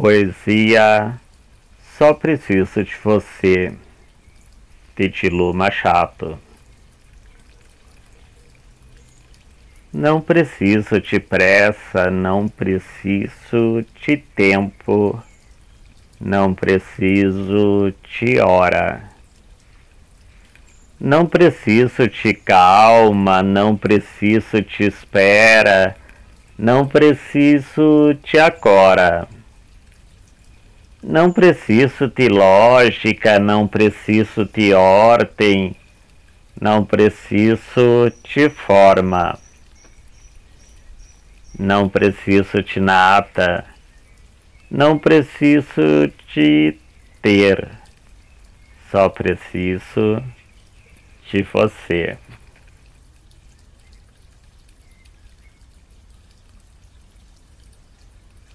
Poesia Só Preciso de Você, Titilu Machado. Não preciso de pressa, não preciso de tempo, não preciso de hora. Não preciso de calma, não preciso de espera, não preciso de agora. Não preciso de lógica, não preciso de ordem, não preciso de forma. Não preciso de nada, não preciso de ter, só preciso de você.